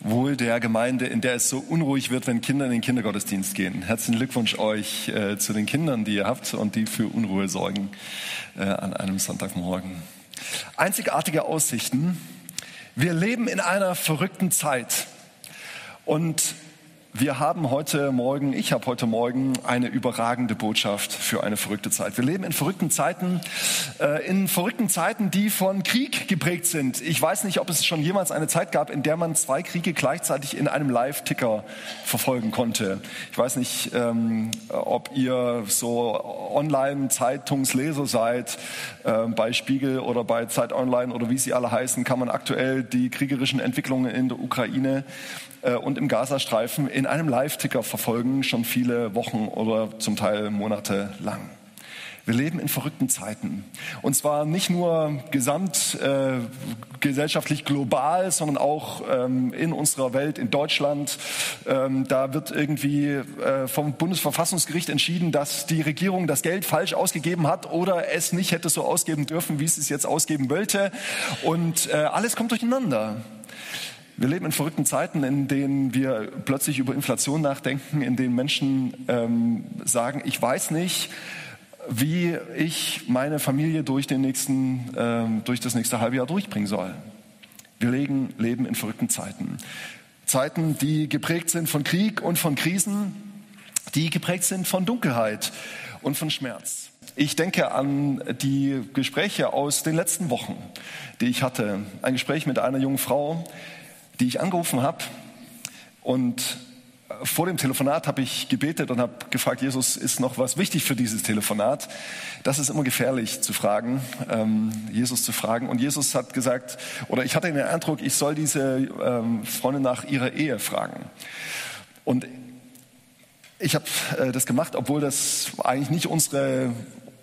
wohl der Gemeinde, in der es so unruhig wird, wenn Kinder in den Kindergottesdienst gehen. Herzlichen Glückwunsch euch äh, zu den Kindern, die ihr habt und die für Unruhe sorgen äh, an einem Sonntagmorgen. Einzigartige Aussichten. Wir leben in einer verrückten Zeit. Und wir haben heute Morgen, ich habe heute Morgen eine überragende Botschaft für eine verrückte Zeit. Wir leben in verrückten Zeiten, äh, in verrückten Zeiten, die von Krieg geprägt sind. Ich weiß nicht, ob es schon jemals eine Zeit gab, in der man zwei Kriege gleichzeitig in einem Live-Ticker verfolgen konnte. Ich weiß nicht, ähm, ob ihr so Online-Zeitungsleser seid. Äh, bei Spiegel oder bei Zeit Online oder wie sie alle heißen, kann man aktuell die kriegerischen Entwicklungen in der Ukraine äh, und im Gazastreifen in einem Live-Ticker verfolgen, schon viele Wochen oder zum Teil Monate lang. Wir leben in verrückten Zeiten. Und zwar nicht nur gesamtgesellschaftlich äh, global, sondern auch ähm, in unserer Welt, in Deutschland. Ähm, da wird irgendwie äh, vom Bundesverfassungsgericht entschieden, dass die Regierung das Geld falsch ausgegeben hat oder es nicht hätte so ausgeben dürfen, wie es es jetzt ausgeben wollte. Und äh, alles kommt durcheinander. Wir leben in verrückten Zeiten, in denen wir plötzlich über Inflation nachdenken, in denen Menschen ähm, sagen, ich weiß nicht, wie ich meine Familie durch, den nächsten, ähm, durch das nächste halbe Jahr durchbringen soll. Wir legen, leben in verrückten Zeiten. Zeiten, die geprägt sind von Krieg und von Krisen, die geprägt sind von Dunkelheit und von Schmerz. Ich denke an die Gespräche aus den letzten Wochen, die ich hatte. Ein Gespräch mit einer jungen Frau, die ich angerufen habe. Und vor dem Telefonat habe ich gebetet und habe gefragt, Jesus, ist noch was wichtig für dieses Telefonat? Das ist immer gefährlich zu fragen, ähm, Jesus zu fragen. Und Jesus hat gesagt, oder ich hatte den Eindruck, ich soll diese ähm, Freundin nach ihrer Ehe fragen. Und ich habe äh, das gemacht, obwohl das eigentlich nicht unsere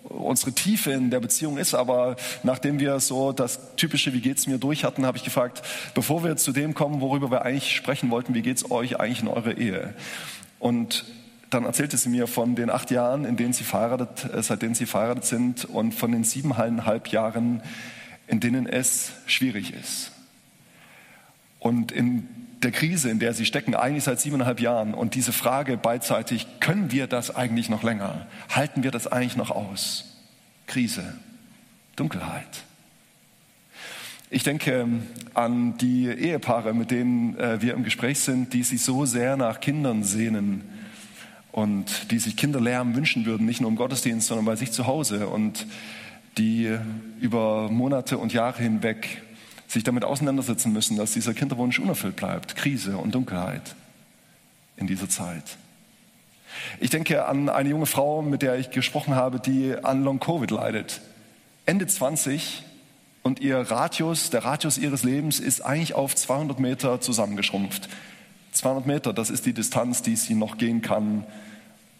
unsere Tiefe in der Beziehung ist. Aber nachdem wir so das typische Wie geht's mir durch hatten, habe ich gefragt, bevor wir zu dem kommen, worüber wir eigentlich sprechen wollten, wie geht's euch eigentlich in eurer Ehe? Und dann erzählte sie mir von den acht Jahren, in denen sie verheiratet, äh, seitdem sie verheiratet sind und von den siebeneinhalb Jahren, in denen es schwierig ist. Und in der Krise, in der sie stecken, eigentlich seit siebeneinhalb Jahren. Und diese Frage beidseitig, können wir das eigentlich noch länger? Halten wir das eigentlich noch aus? Krise, Dunkelheit. Ich denke an die Ehepaare, mit denen äh, wir im Gespräch sind, die sich so sehr nach Kindern sehnen und die sich Kinderlärm wünschen würden, nicht nur im Gottesdienst, sondern bei sich zu Hause und die über Monate und Jahre hinweg sich damit auseinandersetzen müssen, dass dieser Kinderwunsch unerfüllt bleibt. Krise und Dunkelheit in dieser Zeit. Ich denke an eine junge Frau, mit der ich gesprochen habe, die an Long-Covid leidet. Ende 20 und ihr Radius, der Radius ihres Lebens ist eigentlich auf 200 Meter zusammengeschrumpft. 200 Meter, das ist die Distanz, die sie noch gehen kann,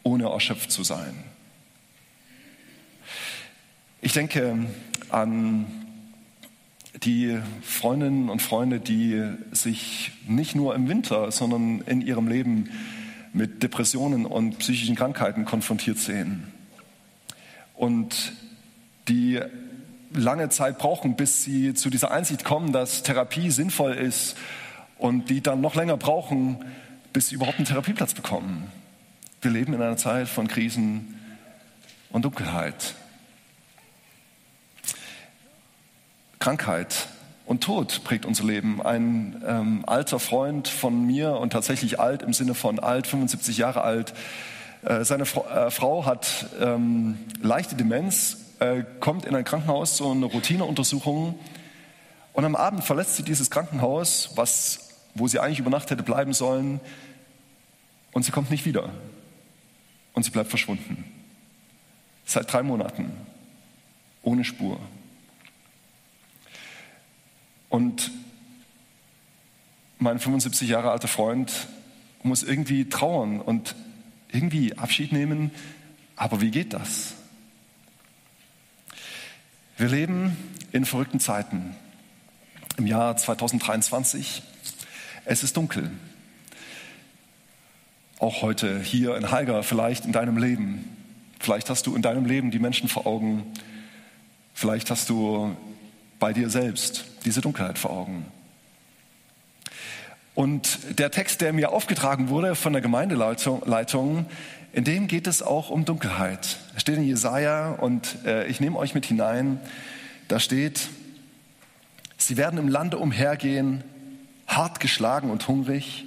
ohne erschöpft zu sein. Ich denke an die Freundinnen und Freunde, die sich nicht nur im Winter, sondern in ihrem Leben mit Depressionen und psychischen Krankheiten konfrontiert sehen. Und die lange Zeit brauchen, bis sie zu dieser Einsicht kommen, dass Therapie sinnvoll ist und die dann noch länger brauchen, bis sie überhaupt einen Therapieplatz bekommen. Wir leben in einer Zeit von Krisen und Dunkelheit. Krankheit und Tod prägt unser Leben. Ein ähm, alter Freund von mir und tatsächlich alt im Sinne von alt, 75 Jahre alt, äh, seine Fra äh, Frau hat ähm, leichte Demenz, äh, kommt in ein Krankenhaus, so eine Routineuntersuchung und am Abend verlässt sie dieses Krankenhaus, was, wo sie eigentlich über Nacht hätte bleiben sollen und sie kommt nicht wieder und sie bleibt verschwunden. Seit drei Monaten, ohne Spur. Und mein 75 Jahre alter Freund muss irgendwie trauern und irgendwie Abschied nehmen. Aber wie geht das? Wir leben in verrückten Zeiten. Im Jahr 2023. Es ist dunkel. Auch heute hier in Haiger, vielleicht in deinem Leben. Vielleicht hast du in deinem Leben die Menschen vor Augen. Vielleicht hast du bei dir selbst diese Dunkelheit vor Augen. Und der Text, der mir aufgetragen wurde von der Gemeindeleitung, in dem geht es auch um Dunkelheit. Er steht in Jesaja und äh, ich nehme euch mit hinein. Da steht, sie werden im Lande umhergehen, hart geschlagen und hungrig.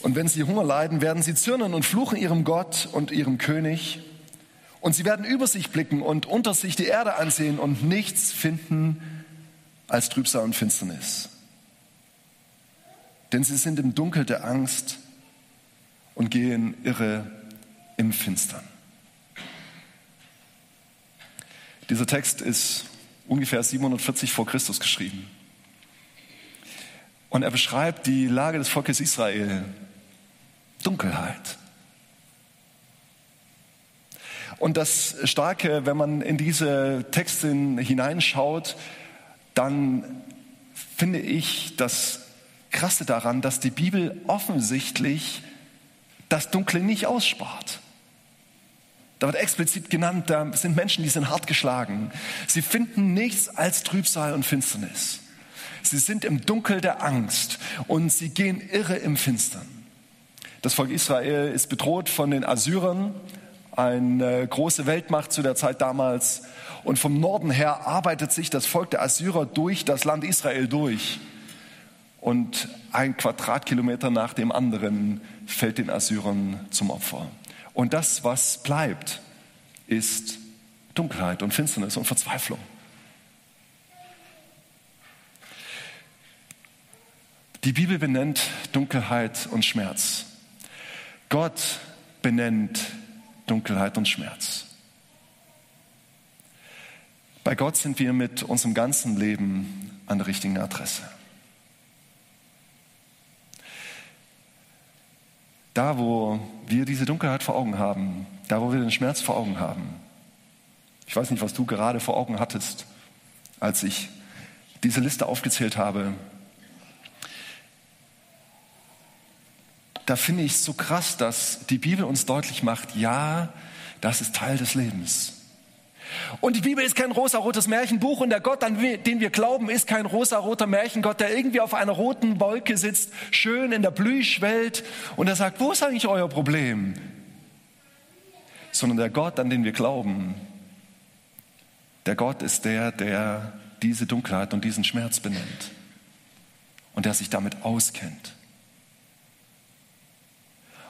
Und wenn sie Hunger leiden, werden sie zürnen und fluchen ihrem Gott und ihrem König. Und sie werden über sich blicken und unter sich die Erde ansehen und nichts finden als Trübsal und Finsternis. Denn sie sind im Dunkel der Angst und gehen irre im Finstern. Dieser Text ist ungefähr 740 vor Christus geschrieben. Und er beschreibt die Lage des Volkes Israel. Dunkelheit. Und das Starke, wenn man in diese Texte hineinschaut, dann finde ich das Krasse daran, dass die Bibel offensichtlich das Dunkle nicht ausspart. Da wird explizit genannt, da sind Menschen, die sind hart geschlagen. Sie finden nichts als Trübsal und Finsternis. Sie sind im Dunkel der Angst und sie gehen irre im Finstern. Das Volk Israel ist bedroht von den Assyrern, eine große Weltmacht zu der Zeit damals. Und vom Norden her arbeitet sich das Volk der Assyrer durch das Land Israel durch. Und ein Quadratkilometer nach dem anderen fällt den Assyrern zum Opfer. Und das, was bleibt, ist Dunkelheit und Finsternis und Verzweiflung. Die Bibel benennt Dunkelheit und Schmerz. Gott benennt Dunkelheit und Schmerz. Bei Gott sind wir mit unserem ganzen Leben an der richtigen Adresse. Da, wo wir diese Dunkelheit vor Augen haben, da, wo wir den Schmerz vor Augen haben. Ich weiß nicht, was du gerade vor Augen hattest, als ich diese Liste aufgezählt habe. Da finde ich es so krass, dass die Bibel uns deutlich macht, ja, das ist Teil des Lebens. Und die Bibel ist kein rosarotes Märchenbuch und der Gott, an den wir glauben, ist kein rosaroter Märchengott, der irgendwie auf einer roten Wolke sitzt, schön in der Blühschwelt und er sagt, wo ist eigentlich euer Problem? Sondern der Gott, an den wir glauben, der Gott ist der, der diese Dunkelheit und diesen Schmerz benennt und der sich damit auskennt.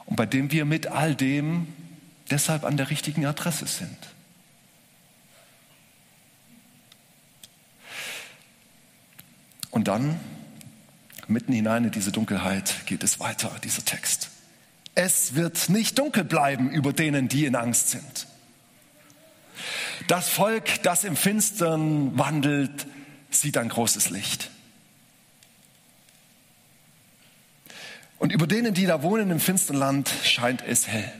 Und bei dem wir mit all dem deshalb an der richtigen Adresse sind. Und dann, mitten hinein in diese Dunkelheit, geht es weiter, dieser Text. Es wird nicht dunkel bleiben über denen, die in Angst sind. Das Volk, das im Finstern wandelt, sieht ein großes Licht. Und über denen, die da wohnen im finstern Land, scheint es hell.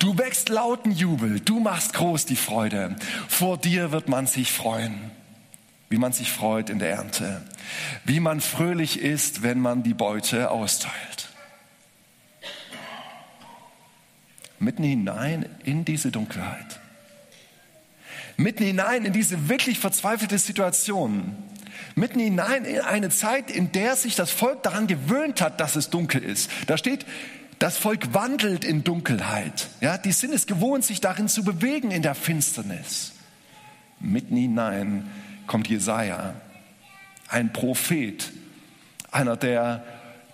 Du wächst lauten Jubel, du machst groß die Freude. Vor dir wird man sich freuen wie man sich freut in der Ernte, wie man fröhlich ist, wenn man die Beute austeilt. Mitten hinein in diese Dunkelheit, mitten hinein in diese wirklich verzweifelte Situation, mitten hinein in eine Zeit, in der sich das Volk daran gewöhnt hat, dass es dunkel ist. Da steht, das Volk wandelt in Dunkelheit. Ja, die sind es gewohnt, sich darin zu bewegen in der Finsternis. Mitten hinein kommt Jesaja, ein Prophet, einer, der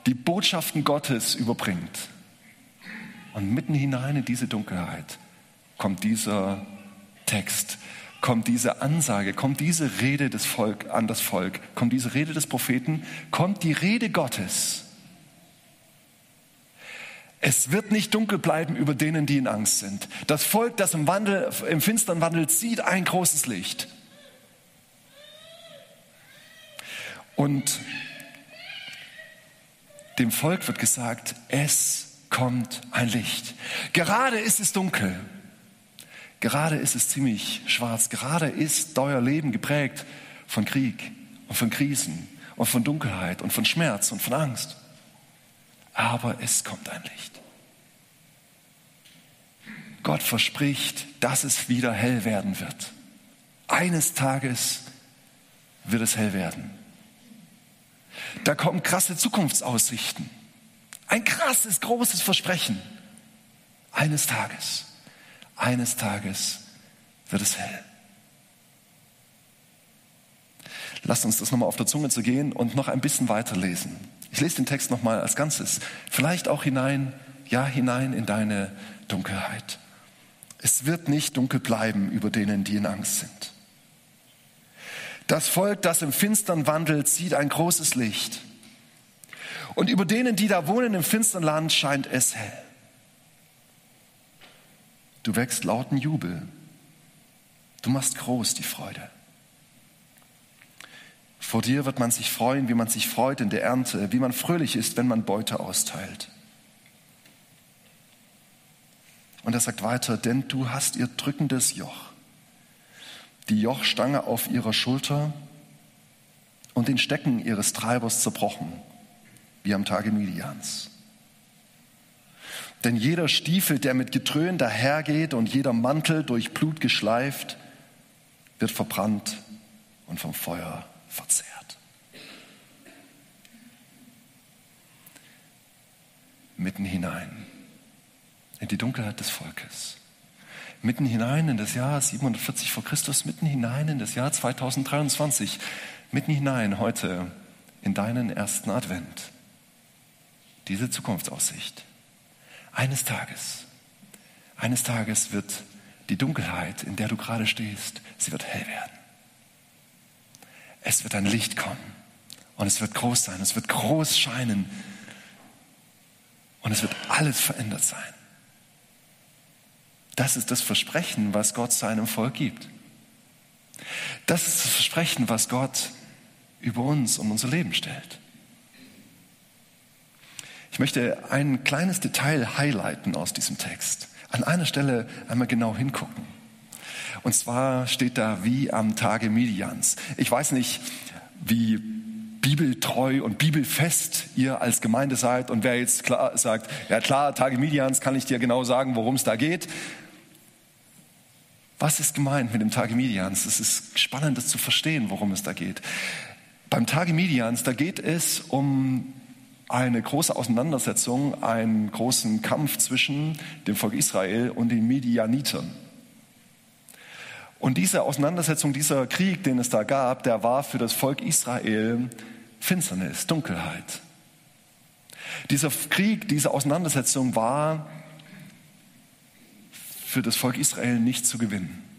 die Botschaften Gottes überbringt. Und mitten hinein in diese Dunkelheit kommt dieser Text, kommt diese Ansage, kommt diese Rede des Volk an das Volk, kommt diese Rede des Propheten, kommt die Rede Gottes. Es wird nicht dunkel bleiben über denen, die in Angst sind. Das Volk, das im Wandel, im Finstern wandelt, sieht ein großes Licht. Und dem Volk wird gesagt, es kommt ein Licht. Gerade ist es dunkel. Gerade ist es ziemlich schwarz. Gerade ist euer Leben geprägt von Krieg und von Krisen und von Dunkelheit und von Schmerz und von Angst. Aber es kommt ein Licht. Gott verspricht, dass es wieder hell werden wird. Eines Tages wird es hell werden. Da kommen krasse Zukunftsaussichten. Ein krasses, großes Versprechen. Eines Tages, eines Tages wird es hell. Lasst uns das nochmal auf der Zunge zu gehen und noch ein bisschen weiterlesen. Ich lese den Text nochmal als Ganzes. Vielleicht auch hinein, ja, hinein in deine Dunkelheit. Es wird nicht dunkel bleiben über denen, die in Angst sind. Das Volk, das im Finstern wandelt, sieht ein großes Licht. Und über denen, die da wohnen im finstern Land, scheint es hell. Du wächst lauten Jubel. Du machst groß die Freude. Vor dir wird man sich freuen, wie man sich freut in der Ernte, wie man fröhlich ist, wenn man Beute austeilt. Und er sagt weiter, denn du hast ihr drückendes Joch, die Jochstange auf ihrer Schulter und den Stecken ihres Treibers zerbrochen, wie am Tage Midians. Denn jeder Stiefel, der mit Getrön dahergeht und jeder Mantel durch Blut geschleift, wird verbrannt und vom Feuer verzehrt. Mitten hinein in die Dunkelheit des Volkes. Mitten hinein in das Jahr 740 vor Christus, mitten hinein in das Jahr 2023, mitten hinein heute in deinen ersten Advent. Diese Zukunftsaussicht. Eines Tages, eines Tages wird die Dunkelheit, in der du gerade stehst, sie wird hell werden. Es wird ein Licht kommen und es wird groß sein, es wird groß scheinen und es wird alles verändert sein. Das ist das Versprechen, was Gott seinem Volk gibt. Das ist das Versprechen, was Gott über uns und unser Leben stellt. Möchte ein kleines Detail highlighten aus diesem Text. An einer Stelle einmal genau hingucken. Und zwar steht da wie am Tage Midians. Ich weiß nicht, wie bibeltreu und bibelfest ihr als Gemeinde seid und wer jetzt klar sagt, ja klar, Tage Midians kann ich dir genau sagen, worum es da geht. Was ist gemeint mit dem Tage Midians? Es ist spannend, das zu verstehen, worum es da geht. Beim Tage Midians, da geht es um eine große Auseinandersetzung, einen großen Kampf zwischen dem Volk Israel und den Midianitern. Und diese Auseinandersetzung, dieser Krieg, den es da gab, der war für das Volk Israel Finsternis, Dunkelheit. Dieser Krieg, diese Auseinandersetzung war für das Volk Israel nicht zu gewinnen.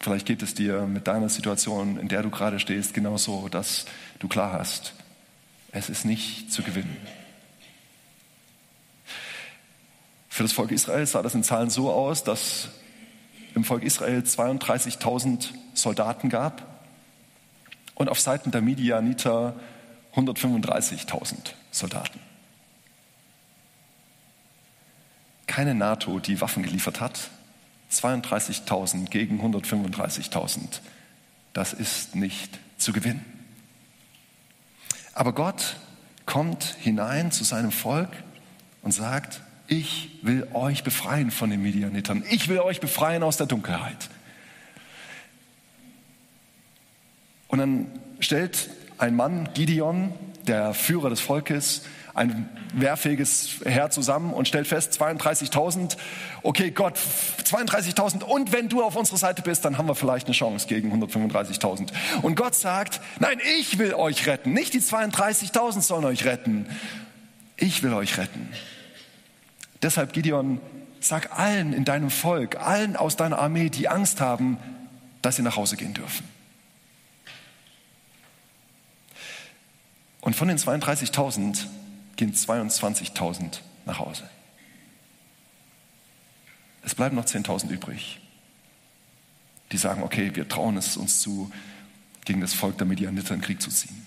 Vielleicht geht es dir mit deiner Situation, in der du gerade stehst, genauso, dass du klar hast, es ist nicht zu gewinnen. Für das Volk Israel sah das in Zahlen so aus, dass im Volk Israel 32.000 Soldaten gab und auf Seiten der Midianiter 135.000 Soldaten. keine NATO, die Waffen geliefert hat. 32.000 gegen 135.000. Das ist nicht zu gewinnen. Aber Gott kommt hinein zu seinem Volk und sagt, ich will euch befreien von den Medianitern. Ich will euch befreien aus der Dunkelheit. Und dann stellt ein Mann, Gideon, der Führer des Volkes, ein wehrfähiges Heer zusammen und stellt fest, 32.000, okay Gott, 32.000 und wenn du auf unserer Seite bist, dann haben wir vielleicht eine Chance gegen 135.000. Und Gott sagt, nein, ich will euch retten, nicht die 32.000 sollen euch retten, ich will euch retten. Deshalb, Gideon, sag allen in deinem Volk, allen aus deiner Armee, die Angst haben, dass sie nach Hause gehen dürfen. Und von den 32.000 gehen 22.000 nach Hause. Es bleiben noch 10.000 übrig, die sagen, okay, wir trauen es uns zu, gegen das Volk der Medianiter in Krieg zu ziehen.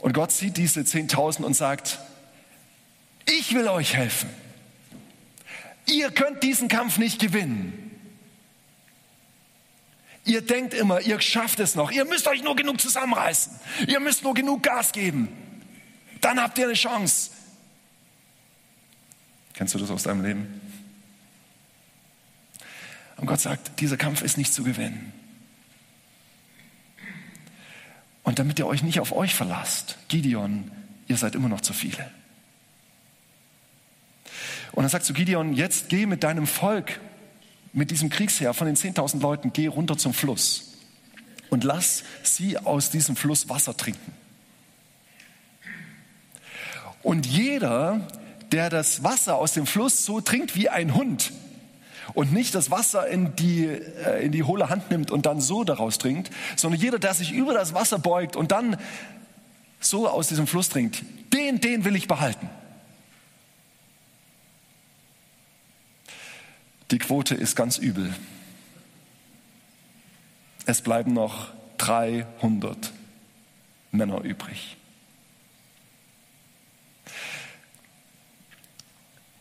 Und Gott sieht diese 10.000 und sagt, ich will euch helfen. Ihr könnt diesen Kampf nicht gewinnen. Ihr denkt immer, ihr schafft es noch. Ihr müsst euch nur genug zusammenreißen. Ihr müsst nur genug Gas geben. Dann habt ihr eine Chance. Kennst du das aus deinem Leben? Und Gott sagt, dieser Kampf ist nicht zu gewinnen. Und damit ihr euch nicht auf euch verlasst, Gideon, ihr seid immer noch zu viele. Und er sagt zu Gideon, jetzt geh mit deinem Volk, mit diesem Kriegsheer von den 10.000 Leuten, geh runter zum Fluss und lass sie aus diesem Fluss Wasser trinken. Und jeder, der das Wasser aus dem Fluss so trinkt wie ein Hund und nicht das Wasser in die, äh, in die hohle Hand nimmt und dann so daraus trinkt, sondern jeder, der sich über das Wasser beugt und dann so aus diesem Fluss trinkt, den, den will ich behalten. Die Quote ist ganz übel. Es bleiben noch 300 Männer übrig.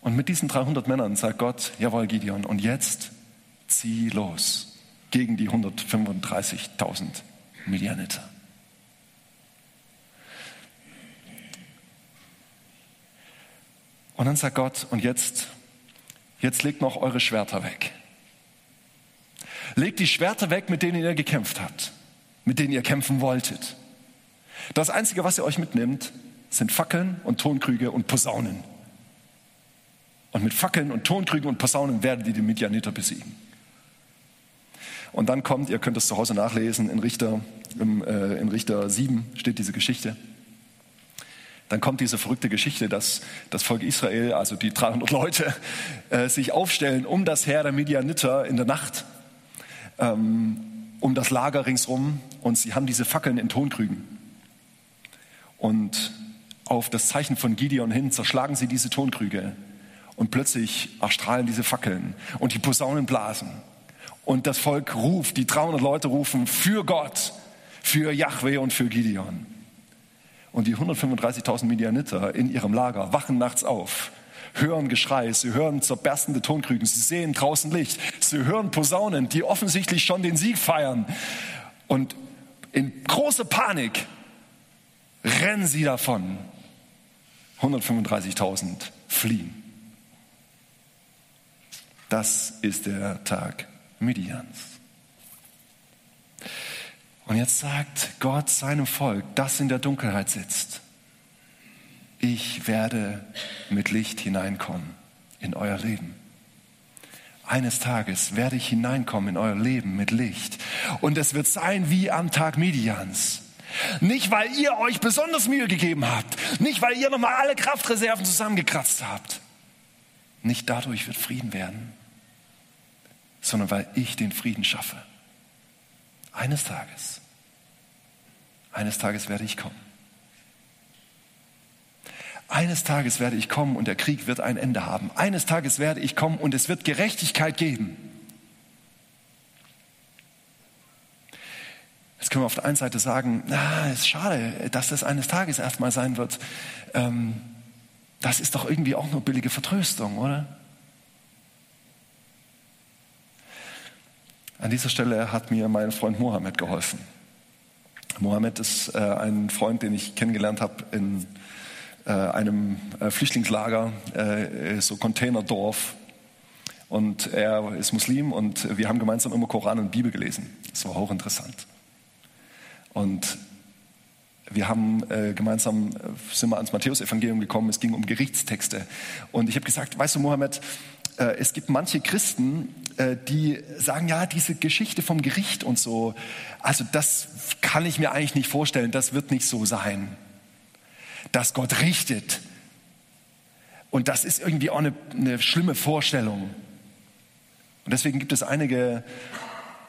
Und mit diesen 300 Männern sagt Gott, jawohl Gideon, und jetzt zieh los gegen die 135.000 Midianiter. Und dann sagt Gott, und jetzt, jetzt legt noch eure Schwerter weg. Legt die Schwerter weg, mit denen ihr gekämpft habt, mit denen ihr kämpfen wolltet. Das Einzige, was ihr euch mitnimmt, sind Fackeln und Tonkrüge und Posaunen. Und mit Fackeln und Tonkrügen und Posaunen werdet ihr die Midianiter besiegen. Und dann kommt, ihr könnt es zu Hause nachlesen, in Richter, im, äh, in Richter 7 steht diese Geschichte. Dann kommt diese verrückte Geschichte, dass das Volk Israel, also die 300 Leute, äh, sich aufstellen um das Heer der Midianiter in der Nacht, ähm, um das Lager ringsrum. Und sie haben diese Fackeln in Tonkrügen. Und auf das Zeichen von Gideon hin zerschlagen sie diese Tonkrüge und plötzlich erstrahlen diese Fackeln und die Posaunen blasen. Und das Volk ruft, die 300 Leute rufen für Gott, für Yahweh und für Gideon. Und die 135.000 Midianiter in ihrem Lager wachen nachts auf, hören Geschrei, sie hören zerberstende Tonkrügen, sie sehen draußen Licht, sie hören Posaunen, die offensichtlich schon den Sieg feiern. Und in großer Panik rennen sie davon. 135.000 fliehen. Das ist der Tag Midians. Und jetzt sagt Gott seinem Volk, das in der Dunkelheit sitzt, ich werde mit Licht hineinkommen in euer Leben. Eines Tages werde ich hineinkommen in euer Leben mit Licht. Und es wird sein wie am Tag Midians. Nicht, weil ihr euch besonders Mühe gegeben habt. Nicht, weil ihr nochmal alle Kraftreserven zusammengekratzt habt. Nicht dadurch wird Frieden werden, sondern weil ich den Frieden schaffe. Eines Tages, eines Tages werde ich kommen. Eines Tages werde ich kommen und der Krieg wird ein Ende haben. Eines Tages werde ich kommen und es wird Gerechtigkeit geben. Jetzt können wir auf der einen Seite sagen, na, ist schade, dass das eines Tages erstmal sein wird. Ähm, das ist doch irgendwie auch nur billige Vertröstung, oder? An dieser Stelle hat mir mein Freund Mohammed geholfen. Mohammed ist äh, ein Freund, den ich kennengelernt habe in äh, einem äh, Flüchtlingslager, äh, so Containerdorf. Und er ist Muslim und wir haben gemeinsam immer Koran und Bibel gelesen. Das war hochinteressant. Und wir haben äh, gemeinsam äh, sind wir ans Matthäusevangelium gekommen. Es ging um Gerichtstexte. Und ich habe gesagt, weißt du, Mohammed, es gibt manche Christen, äh, die sagen, ja, diese Geschichte vom Gericht und so, also das kann ich mir eigentlich nicht vorstellen, das wird nicht so sein, dass Gott richtet. Und das ist irgendwie auch eine, eine schlimme Vorstellung. Und deswegen gibt es einige,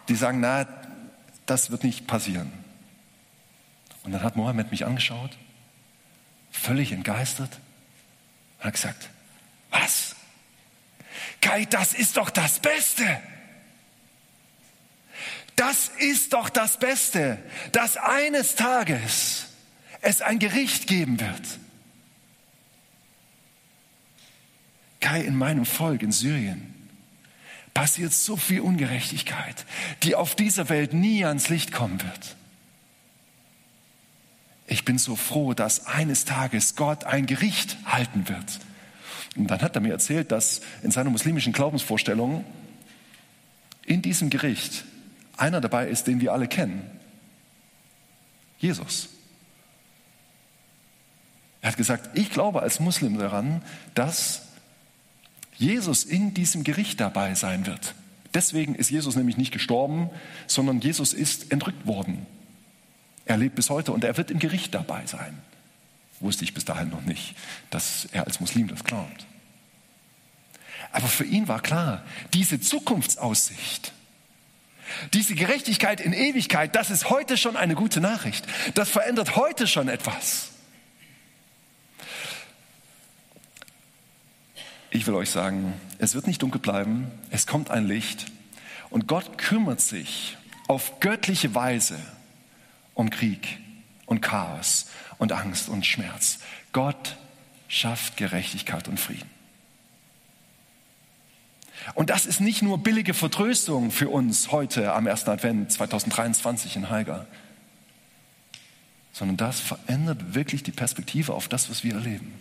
die sagen, na, das wird nicht passieren. Und dann hat Mohammed mich angeschaut, völlig entgeistert, und hat gesagt, was? Kai, das ist doch das Beste. Das ist doch das Beste, dass eines Tages es ein Gericht geben wird. Kai, in meinem Volk in Syrien passiert so viel Ungerechtigkeit, die auf dieser Welt nie ans Licht kommen wird. Ich bin so froh, dass eines Tages Gott ein Gericht halten wird und dann hat er mir erzählt, dass in seiner muslimischen Glaubensvorstellung in diesem Gericht einer dabei ist, den wir alle kennen. Jesus. Er hat gesagt, ich glaube als Muslim daran, dass Jesus in diesem Gericht dabei sein wird. Deswegen ist Jesus nämlich nicht gestorben, sondern Jesus ist entrückt worden. Er lebt bis heute und er wird im Gericht dabei sein. Wusste ich bis dahin noch nicht, dass er als Muslim das glaubt. Aber für ihn war klar, diese Zukunftsaussicht, diese Gerechtigkeit in Ewigkeit, das ist heute schon eine gute Nachricht. Das verändert heute schon etwas. Ich will euch sagen, es wird nicht dunkel bleiben, es kommt ein Licht und Gott kümmert sich auf göttliche Weise um Krieg und Chaos und Angst und Schmerz. Gott schafft Gerechtigkeit und Frieden. Und das ist nicht nur billige Vertröstung für uns heute am 1. Advent 2023 in Haiger, sondern das verändert wirklich die Perspektive auf das, was wir erleben.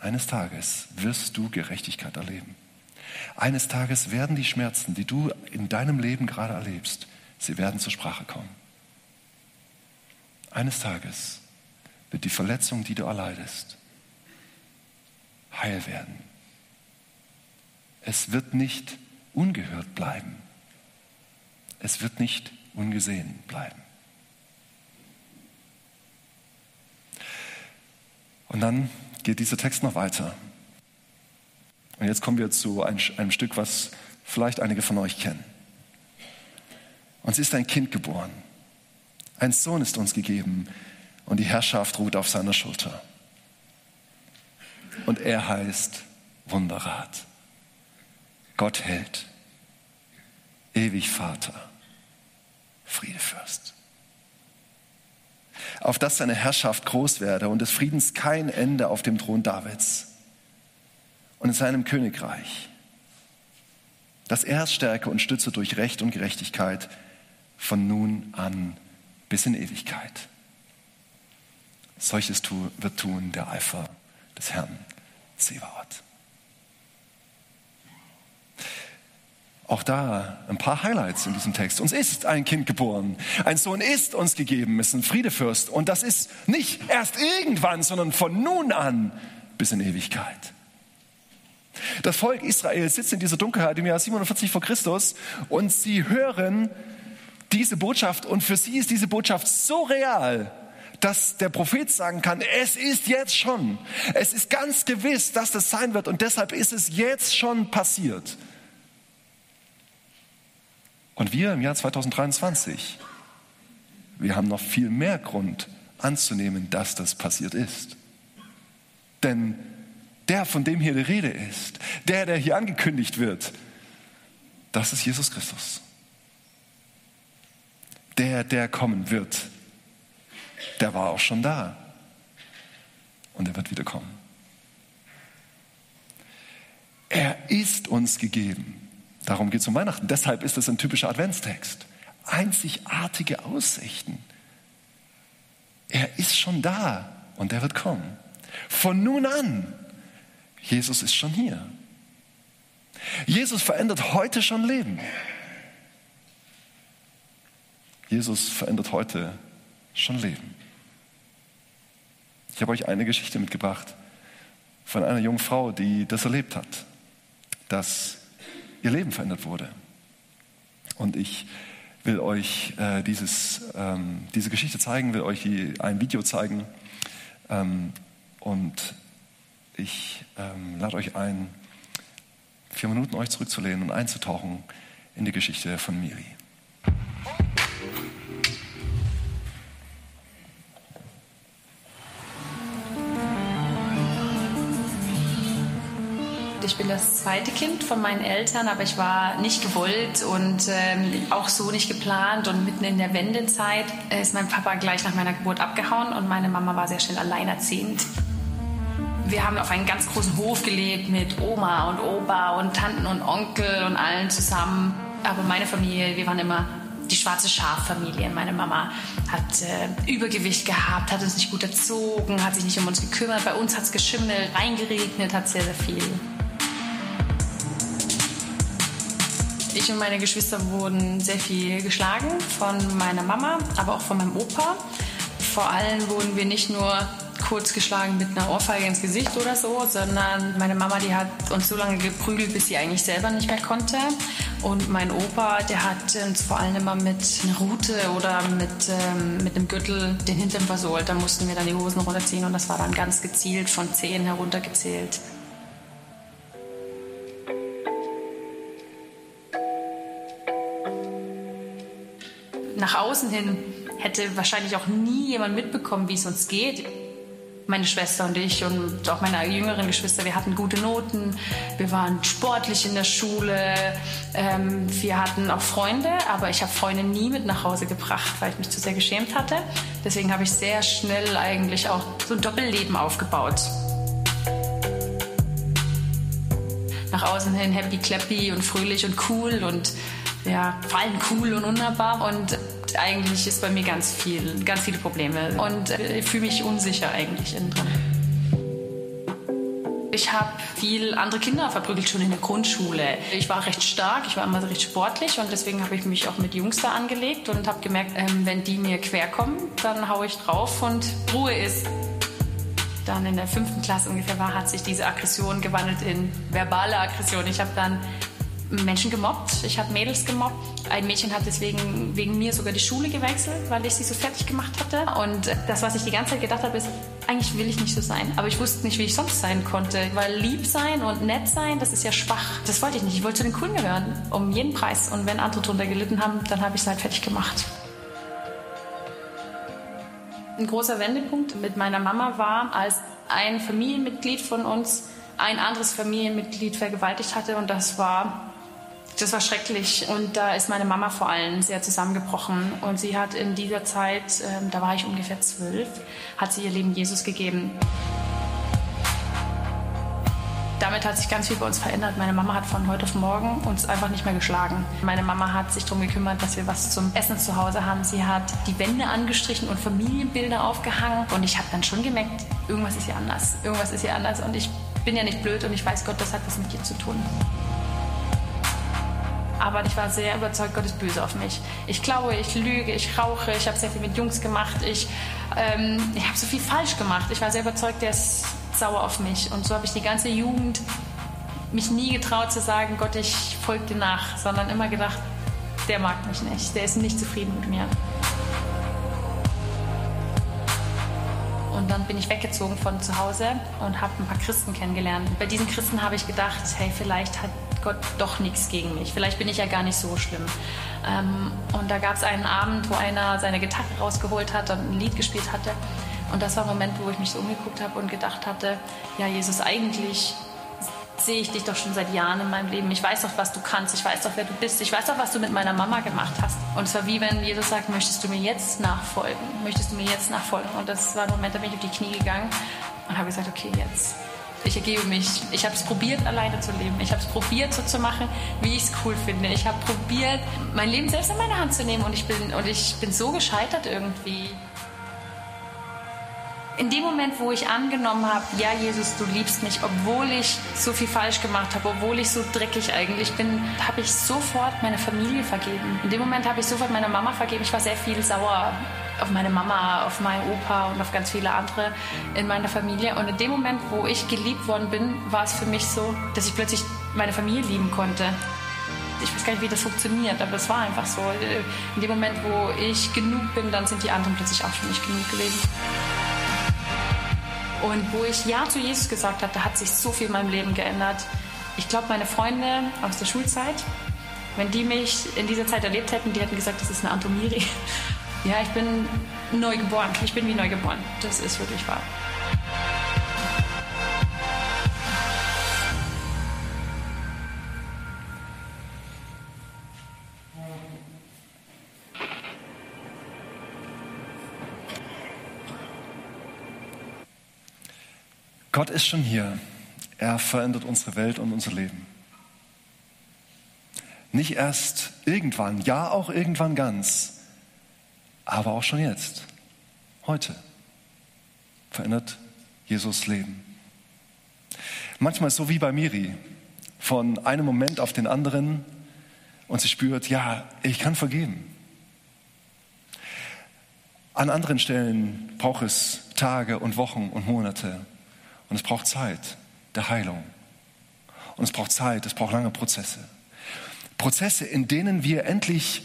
Eines Tages wirst du Gerechtigkeit erleben. Eines Tages werden die Schmerzen, die du in deinem Leben gerade erlebst, sie werden zur Sprache kommen. Eines Tages wird die Verletzung, die du erleidest, heil werden. Es wird nicht ungehört bleiben. Es wird nicht ungesehen bleiben. Und dann geht dieser Text noch weiter. Und jetzt kommen wir zu einem, Stück, was vielleicht einige von euch kennen. Uns ist ein Kind geboren. Ein Sohn ist uns gegeben und die Herrschaft ruht auf seiner Schulter. Und er heißt Wunderrat, Gott hält, ewig Vater, Friedefürst. Auf dass seine Herrschaft groß werde und des Friedens kein Ende auf dem Thron Davids und in seinem Königreich, dass er stärke und stütze durch Recht und Gerechtigkeit von nun an bis in Ewigkeit. Solches wird tun der Eifer des Herrn Zebaoth. Auch da ein paar Highlights in diesem Text. Uns ist ein Kind geboren. Ein Sohn ist uns gegeben, ist ein Friedefürst. Und das ist nicht erst irgendwann, sondern von nun an bis in Ewigkeit. Das Volk Israel sitzt in dieser Dunkelheit im Jahr 47 vor Christus und sie hören diese Botschaft und für sie ist diese Botschaft so real, dass der Prophet sagen kann, es ist jetzt schon. Es ist ganz gewiss, dass das sein wird und deshalb ist es jetzt schon passiert. Und wir im Jahr 2023, wir haben noch viel mehr Grund anzunehmen, dass das passiert ist. Denn der, von dem hier die Rede ist, der, der hier angekündigt wird, das ist Jesus Christus. Der, der kommen wird, der war auch schon da. Und er wird wieder kommen. Er ist uns gegeben. Darum geht es um Weihnachten. Deshalb ist es ein typischer Adventstext. Einzigartige Aussichten. Er ist schon da und er wird kommen. Von nun an, Jesus ist schon hier. Jesus verändert heute schon Leben. Jesus verändert heute schon Leben. Ich habe euch eine Geschichte mitgebracht von einer jungen Frau, die das erlebt hat, dass ihr Leben verändert wurde. Und ich will euch äh, dieses, ähm, diese Geschichte zeigen, will euch ein Video zeigen. Ähm, und ich ähm, lade euch ein, vier Minuten euch zurückzulehnen und einzutauchen in die Geschichte von Miri. Ich bin das zweite Kind von meinen Eltern, aber ich war nicht gewollt und ähm, auch so nicht geplant. Und mitten in der Wendezeit ist mein Papa gleich nach meiner Geburt abgehauen und meine Mama war sehr schnell alleinerziehend. Wir haben auf einem ganz großen Hof gelebt mit Oma und Opa und Tanten und Onkel und allen zusammen. Aber meine Familie, wir waren immer die schwarze Schaffamilie. Meine Mama hat äh, Übergewicht gehabt, hat uns nicht gut erzogen, hat sich nicht um uns gekümmert. Bei uns hat es geschimmelt, reingeregnet, hat sehr, sehr viel. Ich und meine Geschwister wurden sehr viel geschlagen von meiner Mama, aber auch von meinem Opa. Vor allem wurden wir nicht nur kurz geschlagen mit einer Ohrfeige ins Gesicht oder so, sondern meine Mama, die hat uns so lange geprügelt, bis sie eigentlich selber nicht mehr konnte. Und mein Opa, der hat uns vor allem immer mit einer Rute oder mit, ähm, mit einem Gürtel den Hintern versohlt. Da mussten wir dann die Hosen runterziehen und das war dann ganz gezielt von zehn heruntergezählt. Nach außen hin hätte wahrscheinlich auch nie jemand mitbekommen, wie es uns geht meine Schwester und ich und auch meine jüngeren Geschwister, wir hatten gute Noten, wir waren sportlich in der Schule, ähm, wir hatten auch Freunde, aber ich habe Freunde nie mit nach Hause gebracht, weil ich mich zu sehr geschämt hatte. Deswegen habe ich sehr schnell eigentlich auch so ein Doppelleben aufgebaut. Nach außen hin happy, clappy und fröhlich und cool und ja, vor allem cool und wunderbar und eigentlich ist bei mir ganz viel, ganz viele Probleme und äh, ich fühle mich unsicher eigentlich innen drin. Ich habe viel andere Kinder verprügelt schon in der Grundschule. Ich war recht stark, ich war immer recht sportlich und deswegen habe ich mich auch mit Jungs da angelegt und habe gemerkt, ähm, wenn die mir quer kommen, dann haue ich drauf und Ruhe ist. Dann in der fünften Klasse ungefähr war, hat sich diese Aggression gewandelt in verbale Aggression. Ich habe dann Menschen gemobbt, ich habe Mädels gemobbt. Ein Mädchen hat deswegen wegen mir sogar die Schule gewechselt, weil ich sie so fertig gemacht hatte. Und das, was ich die ganze Zeit gedacht habe, ist, eigentlich will ich nicht so sein. Aber ich wusste nicht, wie ich sonst sein konnte. Weil lieb sein und nett sein, das ist ja schwach. Das wollte ich nicht. Ich wollte zu den Coolen gehören, um jeden Preis. Und wenn andere darunter gelitten haben, dann habe ich es halt fertig gemacht. Ein großer Wendepunkt mit meiner Mama war, als ein Familienmitglied von uns ein anderes Familienmitglied vergewaltigt hatte. Und das war das war schrecklich und da ist meine Mama vor allem sehr zusammengebrochen und sie hat in dieser Zeit, äh, da war ich ungefähr zwölf, hat sie ihr Leben Jesus gegeben. Damit hat sich ganz viel bei uns verändert. Meine Mama hat von heute auf morgen uns einfach nicht mehr geschlagen. Meine Mama hat sich darum gekümmert, dass wir was zum Essen zu Hause haben. Sie hat die Wände angestrichen und Familienbilder aufgehangen. Und ich habe dann schon gemerkt, irgendwas ist hier anders. Irgendwas ist hier anders. Und ich bin ja nicht blöd und ich weiß Gott, das hat was mit dir zu tun aber ich war sehr überzeugt, Gott ist böse auf mich. Ich klaue, ich lüge, ich rauche, ich habe sehr viel mit Jungs gemacht, ich, ähm, ich habe so viel falsch gemacht. Ich war sehr überzeugt, der ist sauer auf mich. Und so habe ich die ganze Jugend mich nie getraut zu sagen, Gott, ich folge dir nach, sondern immer gedacht, der mag mich nicht, der ist nicht zufrieden mit mir. Und dann bin ich weggezogen von zu Hause und habe ein paar Christen kennengelernt. Bei diesen Christen habe ich gedacht, hey, vielleicht hat Gott doch nichts gegen mich. Vielleicht bin ich ja gar nicht so schlimm. Ähm, und da gab es einen Abend, wo einer seine Gitarre rausgeholt hat und ein Lied gespielt hatte. Und das war ein Moment, wo ich mich so umgeguckt habe und gedacht hatte, ja Jesus, eigentlich sehe ich dich doch schon seit Jahren in meinem Leben. Ich weiß doch, was du kannst. Ich weiß doch, wer du bist. Ich weiß doch, was du mit meiner Mama gemacht hast. Und es war wie wenn Jesus sagt, möchtest du mir jetzt nachfolgen? Möchtest du mir jetzt nachfolgen? Und das war ein Moment, da bin ich auf die Knie gegangen und habe gesagt, okay, jetzt. Ich ergebe mich. Ich habe es probiert, alleine zu leben. Ich habe es probiert, so zu machen, wie ich es cool finde. Ich habe probiert, mein Leben selbst in meine Hand zu nehmen. Und ich bin, und ich bin so gescheitert irgendwie in dem Moment, wo ich angenommen habe, ja Jesus, du liebst mich, obwohl ich so viel falsch gemacht habe, obwohl ich so dreckig eigentlich bin, habe ich sofort meine Familie vergeben. In dem Moment habe ich sofort meine Mama vergeben. Ich war sehr viel sauer auf meine Mama, auf meinen Opa und auf ganz viele andere in meiner Familie. Und in dem Moment, wo ich geliebt worden bin, war es für mich so, dass ich plötzlich meine Familie lieben konnte. Ich weiß gar nicht, wie das funktioniert, aber es war einfach so. In dem Moment, wo ich genug bin, dann sind die anderen plötzlich auch für mich genug gewesen. Und wo ich Ja zu Jesus gesagt habe, da hat sich so viel in meinem Leben geändert. Ich glaube, meine Freunde aus der Schulzeit, wenn die mich in dieser Zeit erlebt hätten, die hätten gesagt, das ist eine Antomiri. Ja, ich bin neu geboren. Ich bin wie neu geboren. Das ist wirklich wahr. Gott ist schon hier. Er verändert unsere Welt und unser Leben. Nicht erst irgendwann, ja auch irgendwann ganz, aber auch schon jetzt, heute verändert Jesus Leben. Manchmal ist so wie bei Miri, von einem Moment auf den anderen und sie spürt, ja, ich kann vergeben. An anderen Stellen braucht es Tage und Wochen und Monate und es braucht Zeit der Heilung. Und es braucht Zeit, es braucht lange Prozesse. Prozesse, in denen wir endlich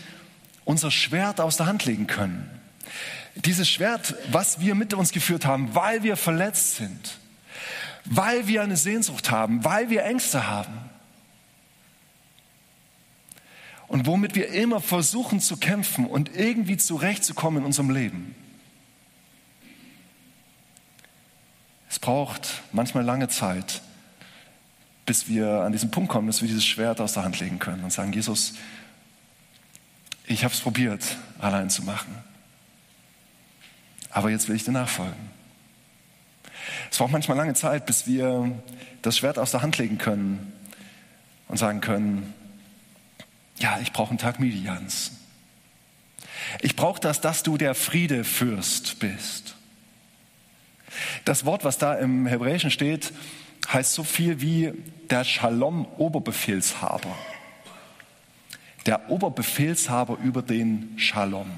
unser Schwert aus der Hand legen können. Dieses Schwert, was wir mit uns geführt haben, weil wir verletzt sind, weil wir eine Sehnsucht haben, weil wir Ängste haben. Und womit wir immer versuchen zu kämpfen und irgendwie zurechtzukommen in unserem Leben. Es braucht manchmal lange Zeit, bis wir an diesen Punkt kommen, dass wir dieses Schwert aus der Hand legen können und sagen, Jesus, ich habe es probiert, allein zu machen. Aber jetzt will ich dir nachfolgen. Es braucht manchmal lange Zeit, bis wir das Schwert aus der Hand legen können und sagen können, ja, ich brauche einen Tag Midians. Ich brauche das, dass du der Friedefürst bist. Das Wort, was da im Hebräischen steht, heißt so viel wie der Shalom-Oberbefehlshaber. Der Oberbefehlshaber über den Shalom.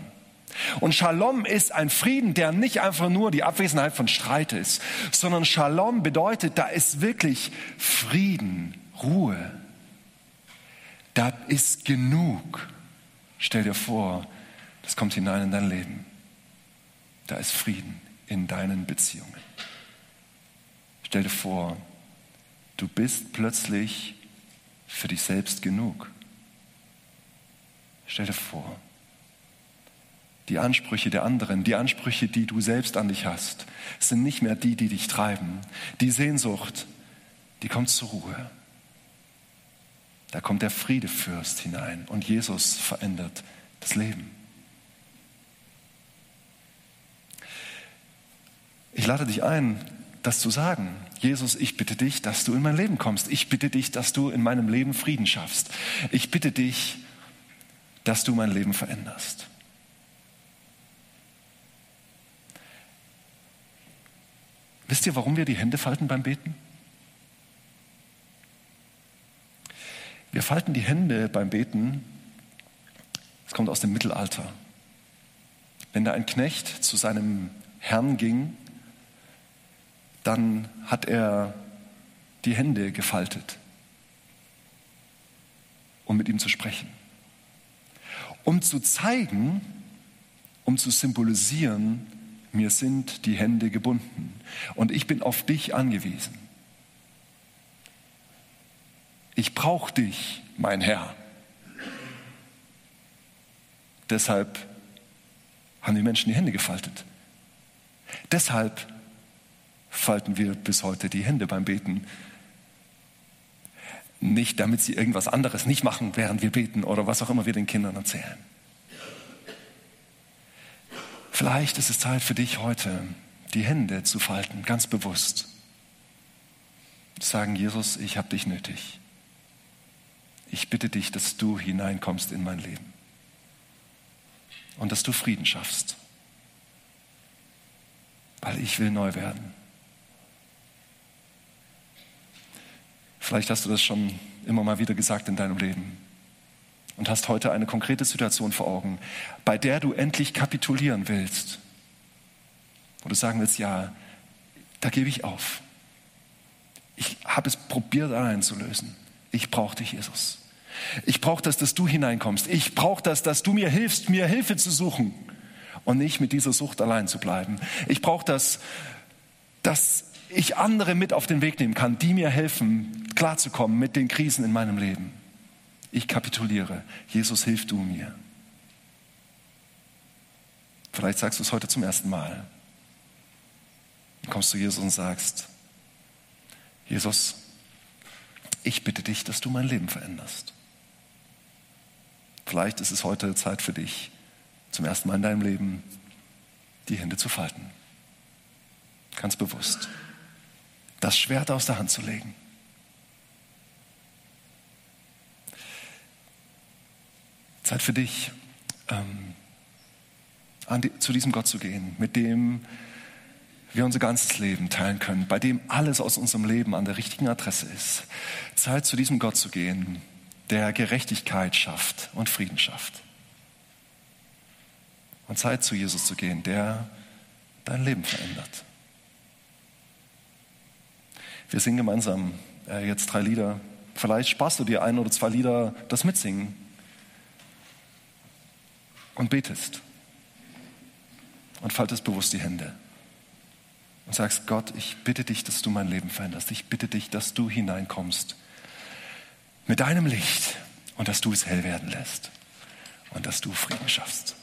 Und Shalom ist ein Frieden, der nicht einfach nur die Abwesenheit von Streit ist, sondern Shalom bedeutet, da ist wirklich Frieden, Ruhe. Da ist genug. Stell dir vor, das kommt hinein in dein Leben. Da ist Frieden in deinen Beziehungen. Stell dir vor, du bist plötzlich für dich selbst genug. Stell dir vor, die Ansprüche der anderen, die Ansprüche, die du selbst an dich hast, sind nicht mehr die, die dich treiben. Die Sehnsucht, die kommt zur Ruhe. Da kommt der Friedefürst hinein und Jesus verändert das Leben. Ich lade dich ein, das zu sagen. Jesus, ich bitte dich, dass du in mein Leben kommst. Ich bitte dich, dass du in meinem Leben Frieden schaffst. Ich bitte dich, dass du mein Leben veränderst. Wisst ihr, warum wir die Hände falten beim Beten? Wir falten die Hände beim Beten, es kommt aus dem Mittelalter. Wenn da ein Knecht zu seinem Herrn ging, dann hat er die Hände gefaltet, um mit ihm zu sprechen. Um zu zeigen, um zu symbolisieren, mir sind die Hände gebunden und ich bin auf dich angewiesen. Ich brauche dich, mein Herr. Deshalb haben die Menschen die Hände gefaltet. Deshalb falten wir bis heute die Hände beim Beten. Nicht, damit sie irgendwas anderes nicht machen, während wir beten oder was auch immer wir den Kindern erzählen. Vielleicht ist es Zeit für dich heute, die Hände zu falten, ganz bewusst. Sagen, Jesus, ich habe dich nötig. Ich bitte dich, dass du hineinkommst in mein Leben und dass du Frieden schaffst, weil ich will neu werden. Vielleicht hast du das schon immer mal wieder gesagt in deinem Leben und hast heute eine konkrete Situation vor Augen, bei der du endlich kapitulieren willst. Wo du sagen willst, ja, da gebe ich auf. Ich habe es probiert allein zu lösen. Ich brauche dich, Jesus. Ich brauche das, dass du hineinkommst. Ich brauche das, dass du mir hilfst, mir Hilfe zu suchen und nicht mit dieser Sucht allein zu bleiben. Ich brauche das, dass ich andere mit auf den Weg nehmen kann, die mir helfen, klarzukommen mit den Krisen in meinem Leben ich kapituliere. Jesus, hilf du mir. Vielleicht sagst du es heute zum ersten Mal. Dann kommst du Jesus und sagst, Jesus, ich bitte dich, dass du mein Leben veränderst. Vielleicht ist es heute Zeit für dich, zum ersten Mal in deinem Leben die Hände zu falten. Ganz bewusst. Das Schwert aus der Hand zu legen. Zeit für dich, ähm, die, zu diesem Gott zu gehen, mit dem wir unser ganzes Leben teilen können, bei dem alles aus unserem Leben an der richtigen Adresse ist. Zeit zu diesem Gott zu gehen, der Gerechtigkeit schafft und Frieden schafft. Und Zeit zu Jesus zu gehen, der dein Leben verändert. Wir singen gemeinsam äh, jetzt drei Lieder. Vielleicht sparst du dir ein oder zwei Lieder das Mitsingen und betest und faltest bewusst die Hände und sagst, Gott, ich bitte dich, dass du mein Leben veränderst. Ich bitte dich, dass du hineinkommst mit deinem Licht und dass du es hell werden lässt und dass du Frieden schaffst.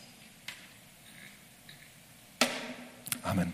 Amen.